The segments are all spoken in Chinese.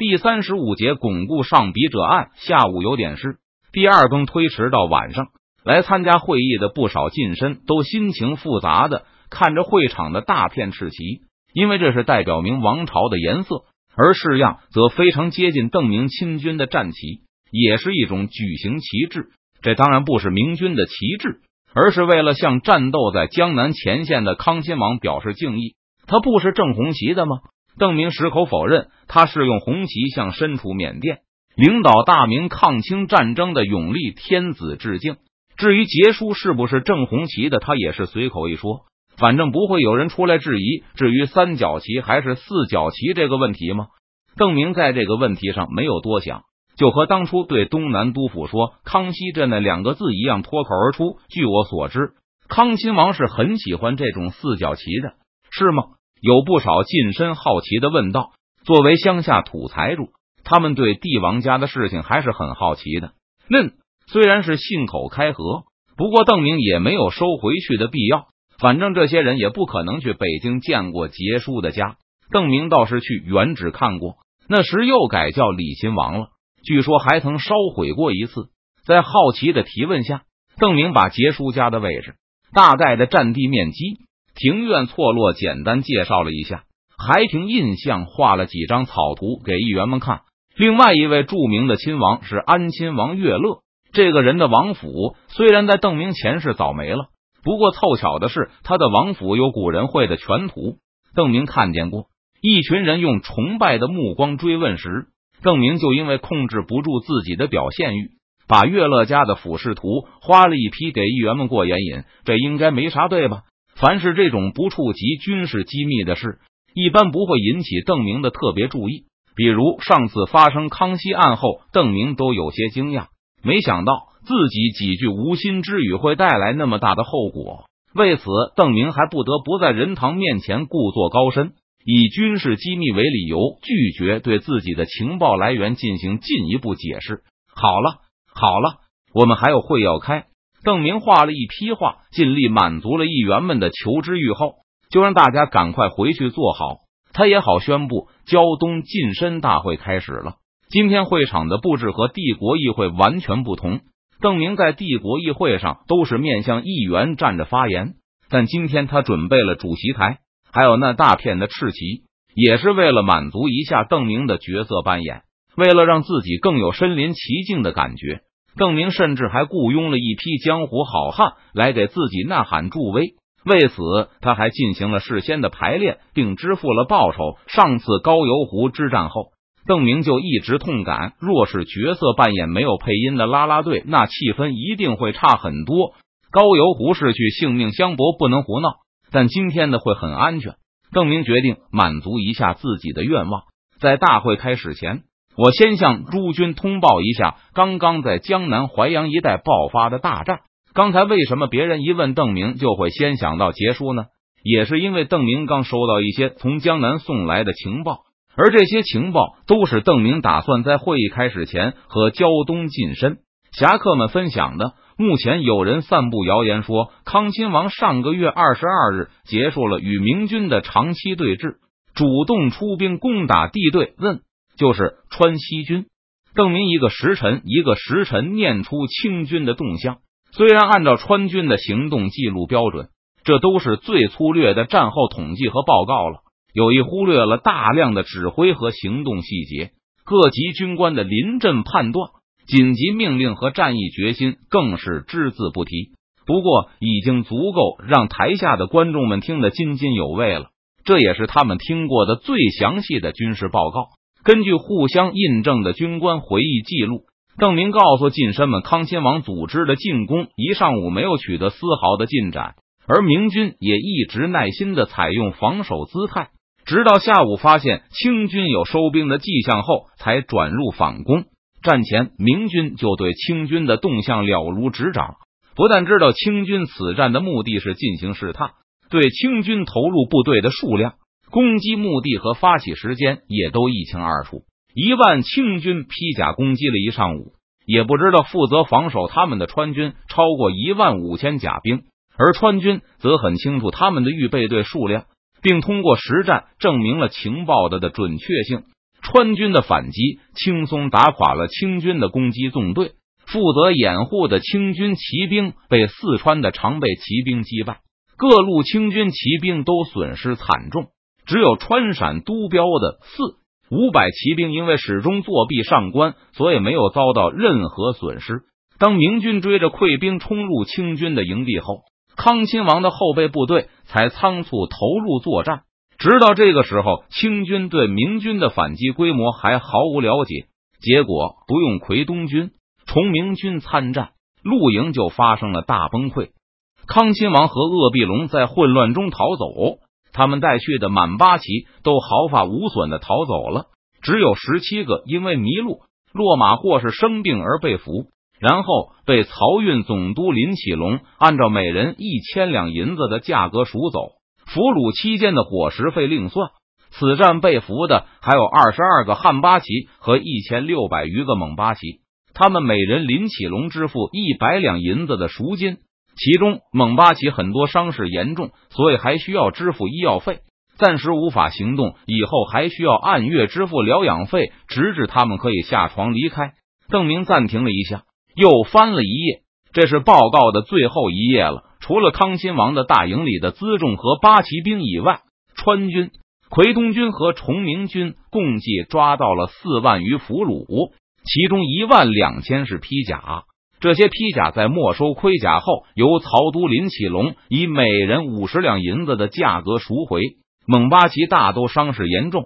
第三十五节巩固上笔者案。下午有点事，第二更推迟到晚上。来参加会议的不少近身都心情复杂的看着会场的大片赤旗，因为这是代表明王朝的颜色；而式样则非常接近邓明亲军的战旗，也是一种举行旗帜。这当然不是明军的旗帜，而是为了向战斗在江南前线的康亲王表示敬意。他不是正红旗的吗？邓明矢口否认，他是用红旗向身处缅甸、领导大明抗清战争的永历天子致敬。至于结书是不是正红旗的，他也是随口一说，反正不会有人出来质疑。至于三角旗还是四角旗这个问题吗？邓明在这个问题上没有多想，就和当初对东南督府说“康熙镇”那两个字一样，脱口而出。据我所知，康亲王是很喜欢这种四角旗的，是吗？有不少近身好奇的问道。作为乡下土财主，他们对帝王家的事情还是很好奇的。嫩。虽然是信口开河，不过邓明也没有收回去的必要。反正这些人也不可能去北京见过杰叔的家。邓明倒是去原址看过，那时又改叫李亲王了。据说还曾烧毁过一次。在好奇的提问下，邓明把杰叔家的位置、大概的占地面积、庭院错落简单介绍了一下，还凭印象画了几张草图给议员们看。另外一位著名的亲王是安亲王岳乐。这个人的王府虽然在邓明前世早没了，不过凑巧的是，他的王府有古人绘的全图，邓明看见过。一群人用崇拜的目光追问时，邓明就因为控制不住自己的表现欲，把岳乐家的俯视图花了一批给议员们过眼瘾。这应该没啥对吧？凡是这种不触及军事机密的事，一般不会引起邓明的特别注意。比如上次发生康熙案后，邓明都有些惊讶。没想到自己几句无心之语会带来那么大的后果，为此邓明还不得不在人堂面前故作高深，以军事机密为理由，拒绝对自己的情报来源进行进一步解释。好了好了，我们还有会要开。邓明画了一批画，尽力满足了议员们的求知欲后，就让大家赶快回去坐好，他也好宣布胶东晋身大会开始了。今天会场的布置和帝国议会完全不同。邓明在帝国议会上都是面向议员站着发言，但今天他准备了主席台，还有那大片的赤旗，也是为了满足一下邓明的角色扮演。为了让自己更有身临其境的感觉，邓明甚至还雇佣了一批江湖好汉来给自己呐喊助威。为此，他还进行了事先的排练，并支付了报酬。上次高邮湖之战后。邓明就一直痛感，若是角色扮演没有配音的啦啦队，那气氛一定会差很多。高邮湖是去性命相搏，不能胡闹。但今天的会很安全。邓明决定满足一下自己的愿望，在大会开始前，我先向诸军通报一下刚刚在江南淮阳一带爆发的大战。刚才为什么别人一问邓明就会先想到结束呢？也是因为邓明刚收到一些从江南送来的情报。而这些情报都是邓明打算在会议开始前和胶东近身侠客们分享的。目前有人散布谣言说，康亲王上个月二十二日结束了与明军的长期对峙，主动出兵攻打地对，问就是川西军。邓明一个时辰一个时辰念出清军的动向。虽然按照川军的行动记录标准，这都是最粗略的战后统计和报告了。有意忽略了大量的指挥和行动细节，各级军官的临阵判断、紧急命令和战役决心更是只字不提。不过，已经足够让台下的观众们听得津津有味了。这也是他们听过的最详细的军事报告。根据互相印证的军官回忆记录，邓明告诉近身们，康亲王组织的进攻一上午没有取得丝毫的进展，而明军也一直耐心的采用防守姿态。直到下午发现清军有收兵的迹象后，才转入反攻。战前，明军就对清军的动向了如指掌，不但知道清军此战的目的是进行试探，对清军投入部队的数量、攻击目的和发起时间也都一清二楚。一万清军披甲攻击了一上午，也不知道负责防守他们的川军超过一万五千甲兵，而川军则很清楚他们的预备队数量。并通过实战证明了情报的的准确性。川军的反击轻松打垮了清军的攻击纵队，负责掩护的清军骑兵被四川的常备骑兵击败，各路清军骑兵都损失惨重，只有川陕都标的四五百骑兵因为始终作弊上官，所以没有遭到任何损失。当明军追着溃兵冲入清军的营地后，康亲王的后备部队才仓促投入作战。直到这个时候，清军对明军的反击规模还毫无了解。结果不用奎东军、崇明军参战，陆营就发生了大崩溃。康亲王和鄂必龙在混乱中逃走，他们带去的满八旗都毫发无损的逃走了，只有十七个因为迷路、落马或是生病而被俘，然后被漕运总督林启龙按照每人一千两银子的价格赎走。俘虏期间的伙食费另算。此战被俘的还有二十二个汉八旗和一千六百余个蒙八旗，他们每人林启龙支付一百两银子的赎金。其中蒙八旗很多伤势严重，所以还需要支付医药费，暂时无法行动。以后还需要按月支付疗养费，直至他们可以下床离开。邓明暂停了一下，又翻了一页，这是报告的最后一页了。除了康亲王的大营里的辎重和八旗兵以外，川军、奎东军和崇明军共计抓到了四万余俘虏，其中一万两千是披甲。这些披甲在没收盔甲后，由曹都林启龙以每人五十两银子的价格赎回。蒙八旗大都伤势严重。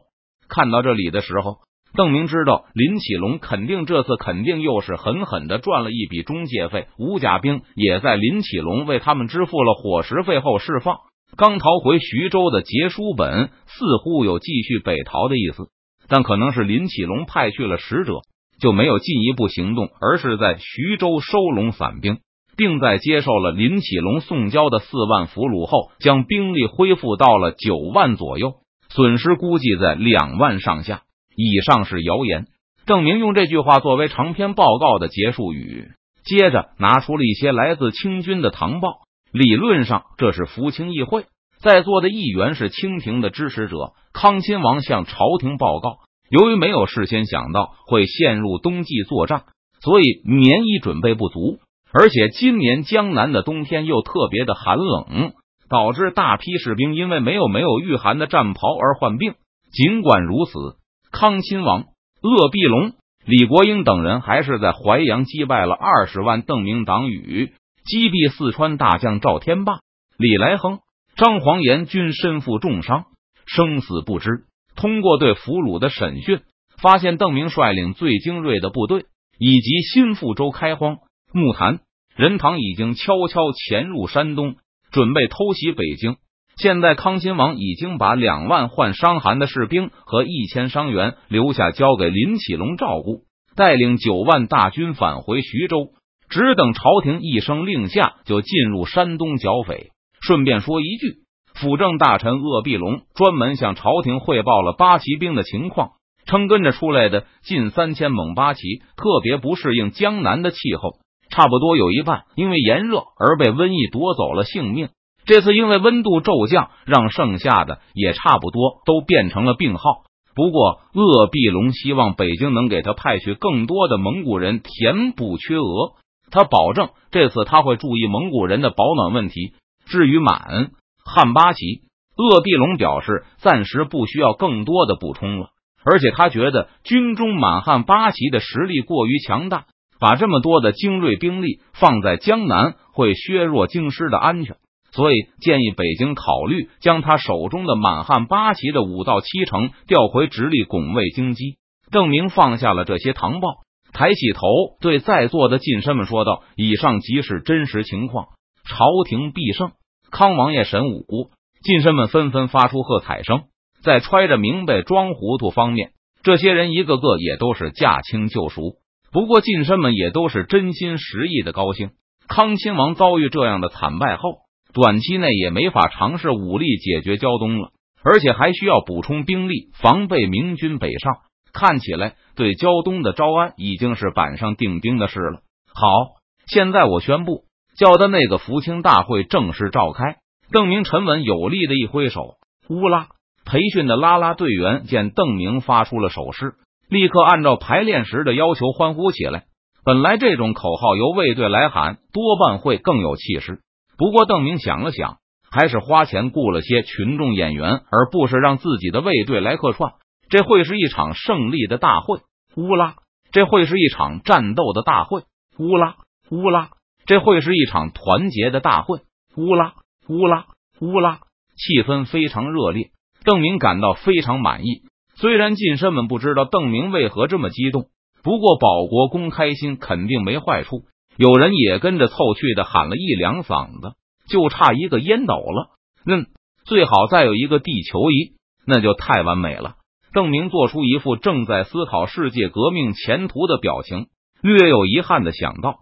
看到这里的时候。邓明知道林启龙肯定这次肯定又是狠狠的赚了一笔中介费，吴甲兵也在林启龙为他们支付了伙食费后释放。刚逃回徐州的杰书本似乎有继续北逃的意思，但可能是林启龙派去了使者，就没有进一步行动，而是在徐州收拢散兵，并在接受了林启龙送交的四万俘虏后，将兵力恢复到了九万左右，损失估计在两万上下。以上是谣言。郑明用这句话作为长篇报告的结束语，接着拿出了一些来自清军的唐报。理论上，这是福清议会在座的议员是清廷的支持者。康亲王向朝廷报告，由于没有事先想到会陷入冬季作战，所以棉衣准备不足，而且今年江南的冬天又特别的寒冷，导致大批士兵因为没有没有御寒的战袍而患病。尽管如此。康亲王、鄂必龙、李国英等人还是在淮阳击败了二十万邓明党羽，击毙四川大将赵天霸、李来亨、张煌言均身负重伤，生死不知。通过对俘虏的审讯，发现邓明率领最精锐的部队以及新富州开荒、木坛、任堂已经悄悄潜入山东，准备偷袭北京。现在康亲王已经把两万患伤寒的士兵和一千伤员留下，交给林启龙照顾，带领九万大军返回徐州，只等朝廷一声令下，就进入山东剿匪。顺便说一句，辅政大臣鄂必龙专门向朝廷汇报了八旗兵的情况，称跟着出来的近三千蒙八旗特别不适应江南的气候，差不多有一半因为炎热而被瘟疫夺走了性命。这次因为温度骤降，让剩下的也差不多都变成了病号。不过，鄂必龙希望北京能给他派去更多的蒙古人填补缺额。他保证这次他会注意蒙古人的保暖问题。至于满汉八旗，鄂必龙表示暂时不需要更多的补充了，而且他觉得军中满汉八旗的实力过于强大，把这么多的精锐兵力放在江南会削弱京师的安全。所以建议北京考虑将他手中的满汉八旗的五到七成调回直隶拱卫京畿。邓明放下了这些唐报，抬起头对在座的近身们说道：“以上即是真实情况，朝廷必胜，康王爷神武。”近身们纷纷发出喝彩声。在揣着明白装糊涂方面，这些人一个个也都是驾轻就熟。不过近身们也都是真心实意的高兴。康亲王遭遇这样的惨败后。短期内也没法尝试武力解决胶东了，而且还需要补充兵力，防备明军北上。看起来对胶东的招安已经是板上钉钉的事了。好，现在我宣布，叫的那个福清大会正式召开。邓明沉稳有力的一挥手，乌拉，培训的啦啦队员见邓明发出了手势，立刻按照排练时的要求欢呼起来。本来这种口号由卫队来喊，多半会更有气势。不过邓明想了想，还是花钱雇了些群众演员，而不是让自己的卫队来客串。这会是一场胜利的大会，乌拉！这会是一场战斗的大会，乌拉乌拉！这会是一场团结的大会，乌拉乌拉乌拉！气氛非常热烈，邓明感到非常满意。虽然近身们不知道邓明为何这么激动，不过保国公开心肯定没坏处。有人也跟着凑趣的喊了一两嗓子，就差一个烟斗了。嗯，最好再有一个地球仪，那就太完美了。邓明做出一副正在思考世界革命前途的表情，略有遗憾的想到：